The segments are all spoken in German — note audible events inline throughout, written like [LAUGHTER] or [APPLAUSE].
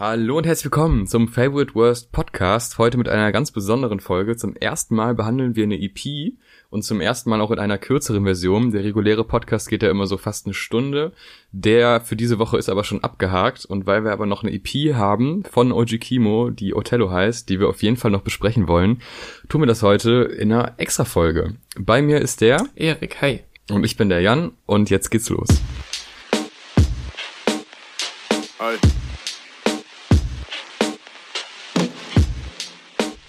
Hallo und herzlich willkommen zum Favorite Worst Podcast. Heute mit einer ganz besonderen Folge. Zum ersten Mal behandeln wir eine EP und zum ersten Mal auch in einer kürzeren Version. Der reguläre Podcast geht ja immer so fast eine Stunde. Der für diese Woche ist aber schon abgehakt und weil wir aber noch eine EP haben von OG Kimo, die Othello heißt, die wir auf jeden Fall noch besprechen wollen, tun wir das heute in einer extra Folge. Bei mir ist der Erik, hi. Und ich bin der Jan und jetzt geht's los. Hi.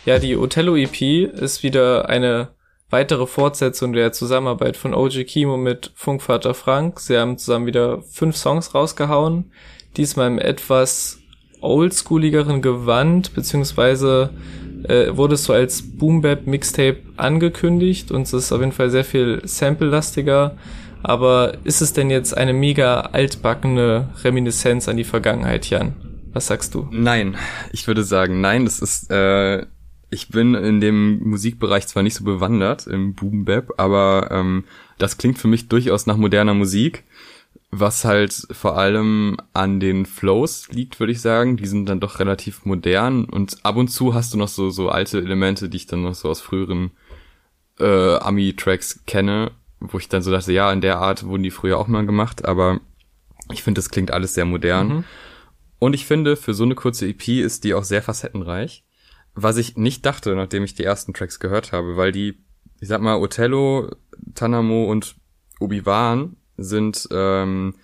Ja, die Othello EP ist wieder eine weitere Fortsetzung der Zusammenarbeit von OG Kimo mit Funkvater Frank. Sie haben zusammen wieder fünf Songs rausgehauen. Diesmal im etwas oldschooligeren Gewand, beziehungsweise äh, wurde es so als Boom Bap Mixtape angekündigt und es ist auf jeden Fall sehr viel sample-lastiger. Aber ist es denn jetzt eine mega altbackene Reminiszenz an die Vergangenheit, Jan? Was sagst du? Nein, ich würde sagen, nein, das ist äh, ich bin in dem Musikbereich zwar nicht so bewandert im Boom Bap, aber ähm, das klingt für mich durchaus nach moderner Musik, was halt vor allem an den Flows liegt, würde ich sagen. Die sind dann doch relativ modern und ab und zu hast du noch so so alte Elemente, die ich dann noch so aus früheren äh, Ami-Tracks kenne, wo ich dann so dachte, ja, in der Art wurden die früher auch mal gemacht, aber ich finde, das klingt alles sehr modern. Mhm. Und ich finde, für so eine kurze EP ist die auch sehr facettenreich was ich nicht dachte, nachdem ich die ersten Tracks gehört habe, weil die, ich sag mal, Othello, Tanamo und Obi-Wan sind ähm,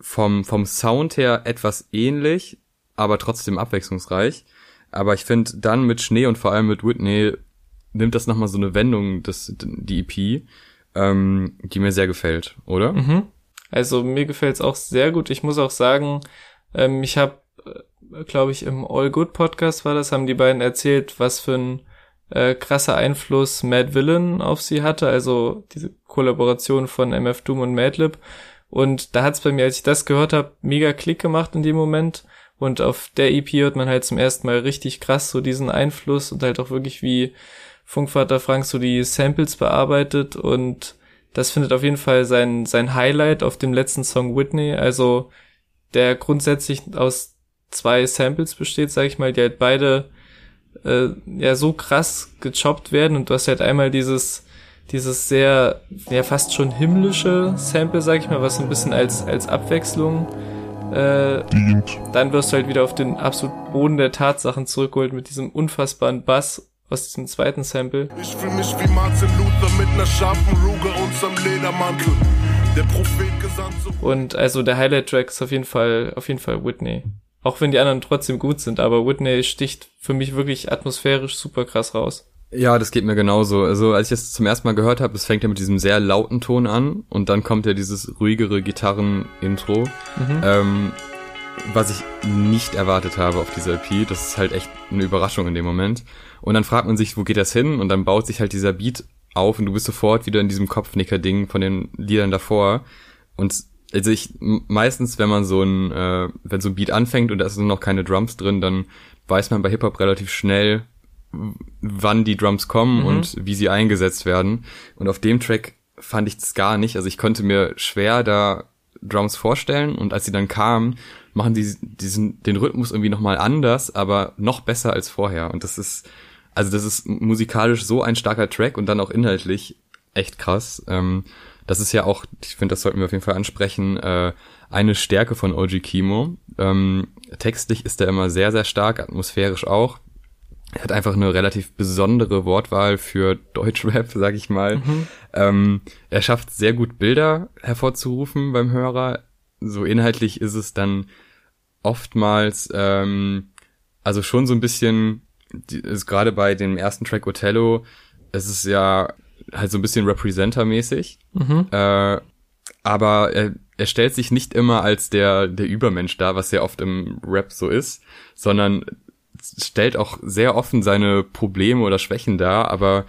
vom, vom Sound her etwas ähnlich, aber trotzdem abwechslungsreich. Aber ich finde, dann mit Schnee und vor allem mit Whitney nimmt das nochmal so eine Wendung, das, die EP, ähm, die mir sehr gefällt, oder? Mhm. Also mir gefällt's auch sehr gut. Ich muss auch sagen, ähm, ich habe glaube ich, im All Good Podcast war das, haben die beiden erzählt, was für ein äh, krasser Einfluss Mad Villain auf sie hatte, also diese Kollaboration von MF Doom und Madlib. Und da hat's bei mir, als ich das gehört habe, mega Klick gemacht in dem Moment. Und auf der EP hört man halt zum ersten Mal richtig krass so diesen Einfluss und halt auch wirklich wie Funkvater Frank so die Samples bearbeitet und das findet auf jeden Fall sein, sein Highlight auf dem letzten Song Whitney. Also der grundsätzlich aus zwei Samples besteht, sag ich mal, die halt beide äh, ja so krass gechoppt werden und du hast halt einmal dieses dieses sehr ja fast schon himmlische Sample, sag ich mal, was so ein bisschen als als Abwechslung äh, dann wirst du halt wieder auf den absoluten Boden der Tatsachen zurückgeholt mit diesem unfassbaren Bass aus diesem zweiten Sample. Ich fühl mich wie Martin Luther mit einer scharfen Ruge unterm Ledermantel. Der Prophet gesandt so Und also der Highlight-Track ist auf jeden Fall, auf jeden Fall Whitney. Auch wenn die anderen trotzdem gut sind, aber Whitney sticht für mich wirklich atmosphärisch super krass raus. Ja, das geht mir genauso. Also als ich es zum ersten Mal gehört habe, es fängt ja mit diesem sehr lauten Ton an und dann kommt ja dieses ruhigere Gitarren-Intro, mhm. ähm, was ich nicht erwartet habe auf dieser EP. Das ist halt echt eine Überraschung in dem Moment. Und dann fragt man sich, wo geht das hin? Und dann baut sich halt dieser Beat auf und du bist sofort wieder in diesem Kopfnicker-Ding von den Liedern davor. Und also ich meistens, wenn man so ein, äh, wenn so ein Beat anfängt und da sind noch keine Drums drin, dann weiß man bei Hip Hop relativ schnell, wann die Drums kommen mhm. und wie sie eingesetzt werden. Und auf dem Track fand ich das gar nicht. Also ich konnte mir schwer da Drums vorstellen und als sie dann kamen, machen die diesen den Rhythmus irgendwie nochmal anders, aber noch besser als vorher. Und das ist also das ist musikalisch so ein starker Track und dann auch inhaltlich echt krass. Ähm, das ist ja auch, ich finde, das sollten wir auf jeden Fall ansprechen, äh, eine Stärke von OG Kimo. Ähm, textlich ist er immer sehr, sehr stark, atmosphärisch auch. Er hat einfach eine relativ besondere Wortwahl für Deutschrap, [LAUGHS] sag ich mal. Mhm. Ähm, er schafft sehr gut Bilder hervorzurufen beim Hörer. So inhaltlich ist es dann oftmals, ähm, also schon so ein bisschen, ist gerade bei dem ersten Track Othello, es ist ja halt so ein bisschen Representer-mäßig. Mhm. Äh, aber er, er stellt sich nicht immer als der, der Übermensch dar, was ja oft im Rap so ist, sondern stellt auch sehr offen seine Probleme oder Schwächen dar, aber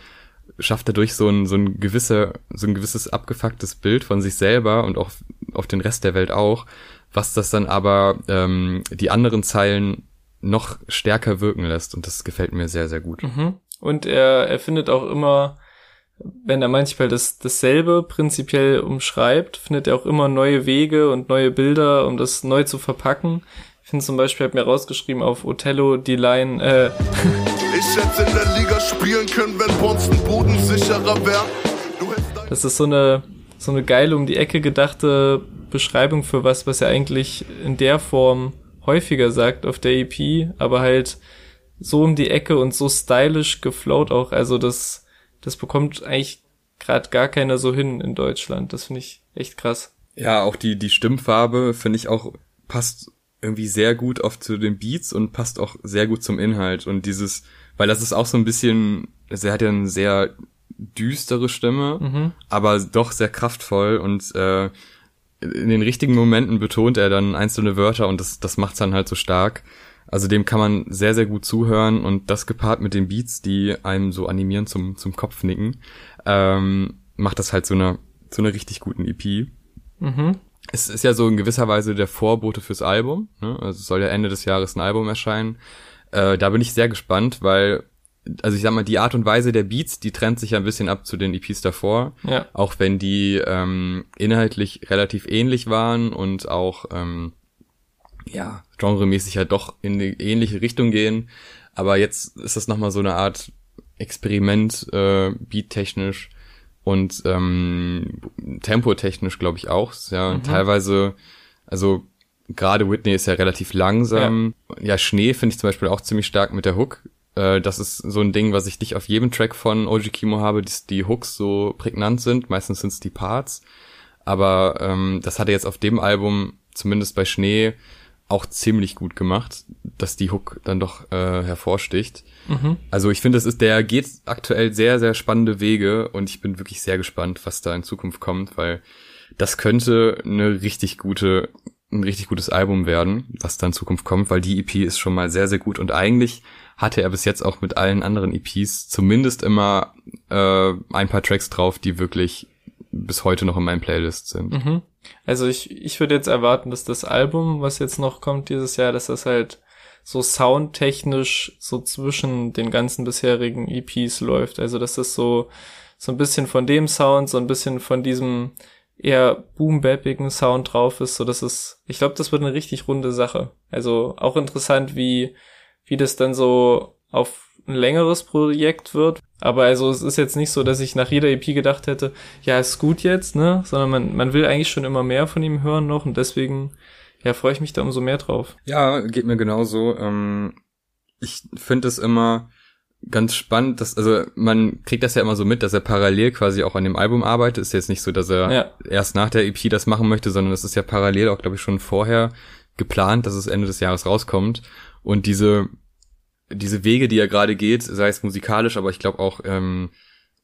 schafft dadurch so ein, so ein gewisse, so ein gewisses abgefucktes Bild von sich selber und auch auf den Rest der Welt auch, was das dann aber ähm, die anderen Zeilen noch stärker wirken lässt und das gefällt mir sehr, sehr gut. Mhm. Und er, er findet auch immer wenn er manchmal das, dasselbe prinzipiell umschreibt, findet er auch immer neue Wege und neue Bilder, um das neu zu verpacken. Ich finde zum Beispiel, hab mir rausgeschrieben auf Othello die Line, äh, Ich hätte in der Liga spielen können, wenn Bronson Boden sicherer wäre. Das ist so eine, so eine geile um die Ecke gedachte Beschreibung für was, was er eigentlich in der Form häufiger sagt auf der EP, aber halt so um die Ecke und so stylisch geflowt auch. Also das, das bekommt eigentlich gerade gar keiner so hin in Deutschland. Das finde ich echt krass. Ja, auch die, die Stimmfarbe finde ich auch passt irgendwie sehr gut oft zu den Beats und passt auch sehr gut zum Inhalt und dieses, weil das ist auch so ein bisschen, also er hat ja eine sehr düstere Stimme, mhm. aber doch sehr kraftvoll und äh, in den richtigen Momenten betont er dann einzelne Wörter und das, das macht's dann halt so stark. Also dem kann man sehr, sehr gut zuhören und das gepaart mit den Beats, die einem so animieren zum, zum Kopfnicken, ähm, macht das halt so eine, so eine richtig guten EP. Mhm. Es ist ja so in gewisser Weise der Vorbote fürs Album. Ne? Also es soll ja Ende des Jahres ein Album erscheinen. Äh, da bin ich sehr gespannt, weil also ich sag mal, die Art und Weise der Beats, die trennt sich ja ein bisschen ab zu den EPs davor. Ja. Auch wenn die ähm, inhaltlich relativ ähnlich waren und auch ähm, ja, genremäßig halt doch in die ähnliche Richtung gehen. Aber jetzt ist das nochmal so eine Art Experiment, äh, beattechnisch und ähm, tempotechnisch, glaube ich, auch. Ja mhm. teilweise, also gerade Whitney ist ja relativ langsam. Ja, ja Schnee finde ich zum Beispiel auch ziemlich stark mit der Hook. Äh, das ist so ein Ding, was ich nicht auf jedem Track von OG Kimo habe, dass die Hooks so prägnant sind. Meistens sind es die Parts. Aber ähm, das hat er jetzt auf dem Album, zumindest bei Schnee, auch ziemlich gut gemacht, dass die Hook dann doch äh, hervorsticht. Mhm. Also ich finde, es ist, der geht aktuell sehr, sehr spannende Wege und ich bin wirklich sehr gespannt, was da in Zukunft kommt, weil das könnte eine richtig gute, ein richtig gutes Album werden, was da in Zukunft kommt, weil die EP ist schon mal sehr, sehr gut und eigentlich hatte er bis jetzt auch mit allen anderen EPs zumindest immer äh, ein paar Tracks drauf, die wirklich bis heute noch in meinen Playlists sind. Mhm. Also ich, ich würde jetzt erwarten, dass das Album, was jetzt noch kommt dieses Jahr, dass das halt so soundtechnisch so zwischen den ganzen bisherigen EPs läuft. Also dass das so, so ein bisschen von dem Sound, so ein bisschen von diesem eher boom-bappigen Sound drauf ist, so dass es, ich glaube, das wird eine richtig runde Sache. Also auch interessant, wie, wie das dann so auf ein längeres Projekt wird. Aber also es ist jetzt nicht so, dass ich nach jeder EP gedacht hätte, ja, ist gut jetzt, ne? Sondern man, man will eigentlich schon immer mehr von ihm hören noch und deswegen, ja, freue ich mich da umso mehr drauf. Ja, geht mir genauso. Ähm, ich finde es immer ganz spannend, dass, also man kriegt das ja immer so mit, dass er parallel quasi auch an dem Album arbeitet. Ist jetzt nicht so, dass er ja. erst nach der EP das machen möchte, sondern das ist ja parallel auch, glaube ich, schon vorher geplant, dass es Ende des Jahres rauskommt. Und diese diese Wege, die er gerade geht, sei es musikalisch, aber ich glaube auch, ähm,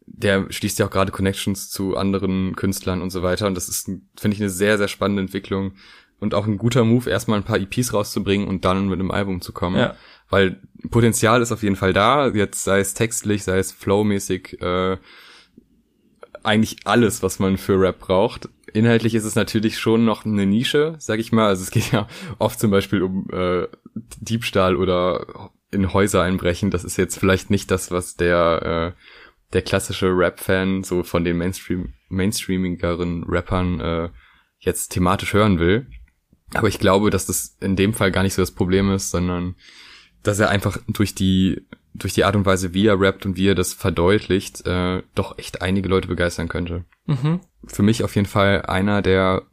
der schließt ja auch gerade Connections zu anderen Künstlern und so weiter. Und das ist, finde ich, eine sehr, sehr spannende Entwicklung und auch ein guter Move, erstmal ein paar EPs rauszubringen und dann mit einem Album zu kommen. Ja. Weil Potenzial ist auf jeden Fall da, jetzt sei es textlich, sei es flowmäßig, äh, eigentlich alles, was man für Rap braucht. Inhaltlich ist es natürlich schon noch eine Nische, sag ich mal. Also es geht ja oft zum Beispiel um äh, Diebstahl oder in Häuser einbrechen, das ist jetzt vielleicht nicht das, was der, äh, der klassische Rap-Fan so von den Mainstream, mainstreamigeren Rappern äh, jetzt thematisch hören will. Aber ich glaube, dass das in dem Fall gar nicht so das Problem ist, sondern dass er einfach durch die durch die Art und Weise, wie er rappt und wie er das verdeutlicht, äh, doch echt einige Leute begeistern könnte. Mhm. Für mich auf jeden Fall einer der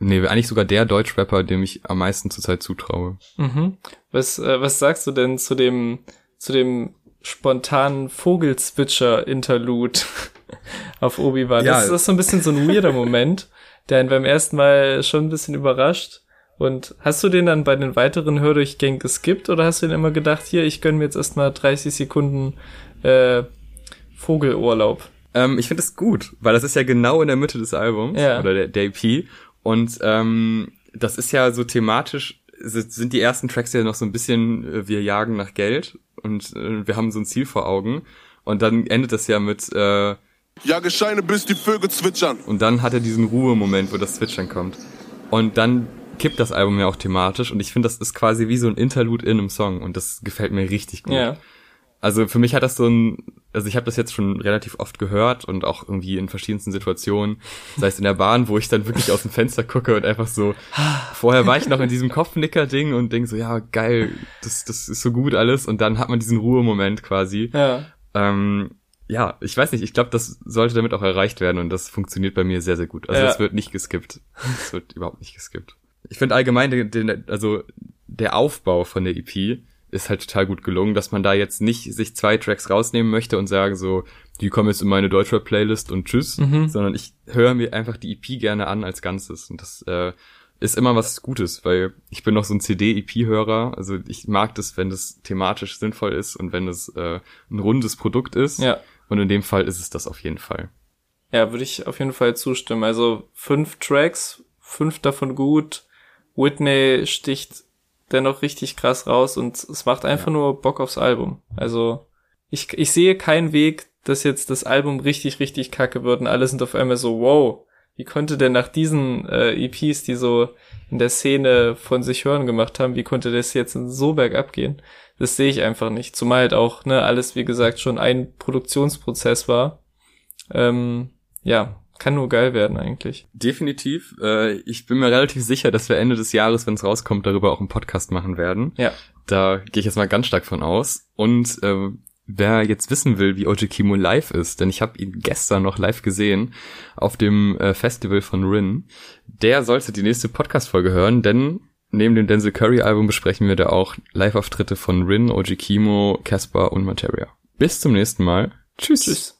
Nee, eigentlich sogar der Deutschrapper, dem ich am meisten zurzeit zutraue. Mhm. Was, äh, was sagst du denn zu dem, zu dem spontanen Vogelzwitscher-Interlude [LAUGHS] auf Obi-Wan? Ja. Das, ist so ein bisschen so ein weirder Moment, der ihn beim ersten Mal schon ein bisschen überrascht. Und hast du den dann bei den weiteren Hördurchgängen geskippt oder hast du den immer gedacht, hier, ich gönn mir jetzt erstmal 30 Sekunden äh, Vogelurlaub? Ähm, ich finde das gut, weil das ist ja genau in der Mitte des Albums ja. oder der, der EP und ähm, das ist ja so thematisch, sind die ersten Tracks ja noch so ein bisschen, äh, wir jagen nach Geld und äh, wir haben so ein Ziel vor Augen. Und dann endet das ja mit äh, Jage Scheine, bis die Vögel zwitschern. Und dann hat er diesen Ruhemoment, wo das Zwitschern kommt. Und dann kippt das Album ja auch thematisch und ich finde, das ist quasi wie so ein Interlude in einem Song und das gefällt mir richtig gut. Ja. Also für mich hat das so ein, also ich habe das jetzt schon relativ oft gehört und auch irgendwie in verschiedensten Situationen, sei es in der Bahn, wo ich dann wirklich aus dem Fenster gucke und einfach so, vorher war ich noch in diesem Kopfnicker-Ding und denk so, ja, geil, das, das ist so gut alles und dann hat man diesen Ruhemoment quasi. Ja. Ähm, ja, ich weiß nicht, ich glaube, das sollte damit auch erreicht werden und das funktioniert bei mir sehr, sehr gut. Also Ja. es wird nicht geskippt. Es wird überhaupt nicht geskippt. Ich finde allgemein, den, also der Aufbau von der EP ist halt total gut gelungen, dass man da jetzt nicht sich zwei Tracks rausnehmen möchte und sagen so, die kommen jetzt in meine Deutschrap-Playlist und tschüss, Mhm. sondern ich höre mir einfach die EP gerne an als Ganzes und das äh, ist immer was Gutes, weil ich bin noch so ein CD-EP-Hörer, also ich mag das, wenn das thematisch sinnvoll ist und wenn es äh, ein rundes Produkt ist Ja. und in dem Fall ist es das auf jeden Fall. Ja, würde ich auf jeden Fall zustimmen. Also fünf Tracks, fünf davon gut. Whitney sticht dennoch richtig krass raus und es macht einfach nur Bock aufs Album. Also ich, ich sehe keinen Weg, dass jetzt das Album richtig, richtig kacke wird und alle sind auf einmal so, wow, wie konnte denn nach diesen äh, EPs, die so in der Szene von sich hören gemacht haben, wie konnte das jetzt so bergab gehen? Das sehe ich einfach nicht. Zumal halt auch, ne, alles, wie gesagt, schon ein Produktionsprozess war. Ähm, ja, kann nur geil werden eigentlich. Definitiv. Äh, ich bin mir relativ sicher, dass wir Ende des Jahres, wenn es rauskommt, darüber auch einen Podcast machen werden. Ja. Da gehe ich jetzt mal ganz stark von aus. Und äh, wer jetzt wissen will, wie Oji Kimo live ist, denn ich habe ihn gestern noch live gesehen auf dem äh, Festival von Rin, der sollte die nächste Podcast-Folge hören, denn neben dem Denzel Curry-Album besprechen wir da auch Live-Auftritte von Rin, Oji Kimo, Casper und Materia. Bis zum nächsten Mal. Tschüss. Tschüss.